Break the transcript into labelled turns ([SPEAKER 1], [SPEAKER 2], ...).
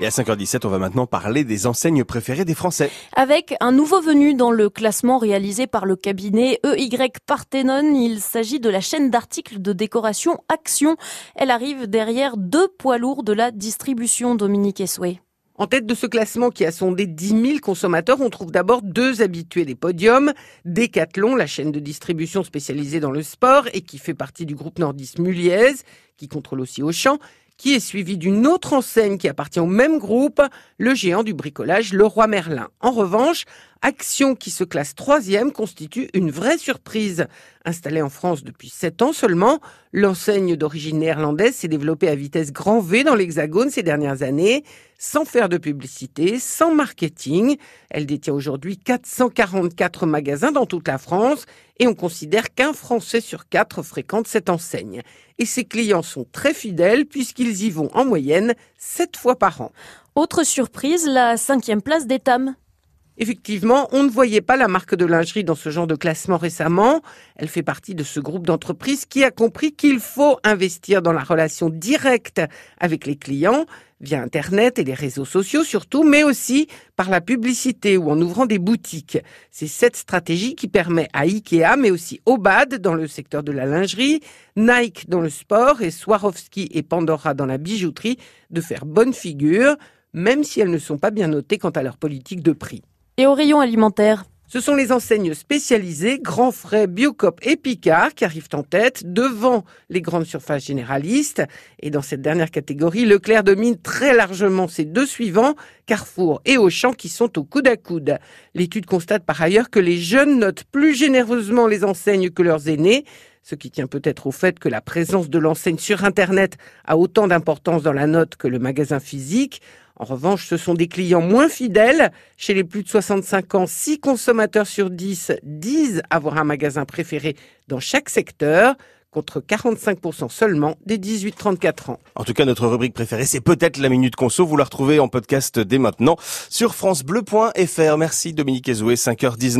[SPEAKER 1] Et à 5h17, on va maintenant parler des enseignes préférées des Français.
[SPEAKER 2] Avec un nouveau venu dans le classement réalisé par le cabinet EY Parthenon, il s'agit de la chaîne d'articles de décoration Action. Elle arrive derrière deux poids lourds de la distribution Dominique Essoué.
[SPEAKER 3] En tête de ce classement qui a sondé 10 000 consommateurs, on trouve d'abord deux habitués des podiums. Decathlon, la chaîne de distribution spécialisée dans le sport et qui fait partie du groupe nordiste Muliez, qui contrôle aussi Auchan, qui est suivi d'une autre enseigne qui appartient au même groupe, le géant du bricolage Leroy Merlin. En revanche, Action, qui se classe troisième, constitue une vraie surprise. Installée en France depuis sept ans seulement, l'enseigne d'origine néerlandaise s'est développée à vitesse grand V dans l'Hexagone ces dernières années, sans faire de publicité, sans marketing. Elle détient aujourd'hui 444 magasins dans toute la France et on considère qu'un Français sur quatre fréquente cette enseigne. Et ses clients sont très fidèles puisqu'ils y vont en moyenne sept fois par an.
[SPEAKER 2] Autre surprise, la cinquième place d'Etam.
[SPEAKER 3] Effectivement, on ne voyait pas la marque de lingerie dans ce genre de classement récemment. Elle fait partie de ce groupe d'entreprises qui a compris qu'il faut investir dans la relation directe avec les clients, via Internet et les réseaux sociaux surtout, mais aussi par la publicité ou en ouvrant des boutiques. C'est cette stratégie qui permet à Ikea, mais aussi Obad dans le secteur de la lingerie, Nike dans le sport et Swarovski et Pandora dans la bijouterie de faire bonne figure, même si elles ne sont pas bien notées quant à leur politique de prix.
[SPEAKER 2] Et au rayon alimentaire
[SPEAKER 3] ce sont les enseignes spécialisées, Grand Frais, Biocop et Picard qui arrivent en tête devant les grandes surfaces généralistes. Et dans cette dernière catégorie, Leclerc domine très largement ces deux suivants, Carrefour et Auchan qui sont au coude à coude. L'étude constate par ailleurs que les jeunes notent plus généreusement les enseignes que leurs aînés, ce qui tient peut-être au fait que la présence de l'enseigne sur Internet a autant d'importance dans la note que le magasin physique. En revanche, ce sont des clients moins fidèles. Chez les plus de 65 ans, 6 consommateurs sur 10 disent avoir un magasin préféré dans chaque secteur contre 45% seulement des 18-34 ans.
[SPEAKER 1] En tout cas, notre rubrique préférée, c'est peut-être la Minute Conso. Vous la retrouvez en podcast dès maintenant sur francebleu.fr. Merci Dominique Ezoué, 5h19.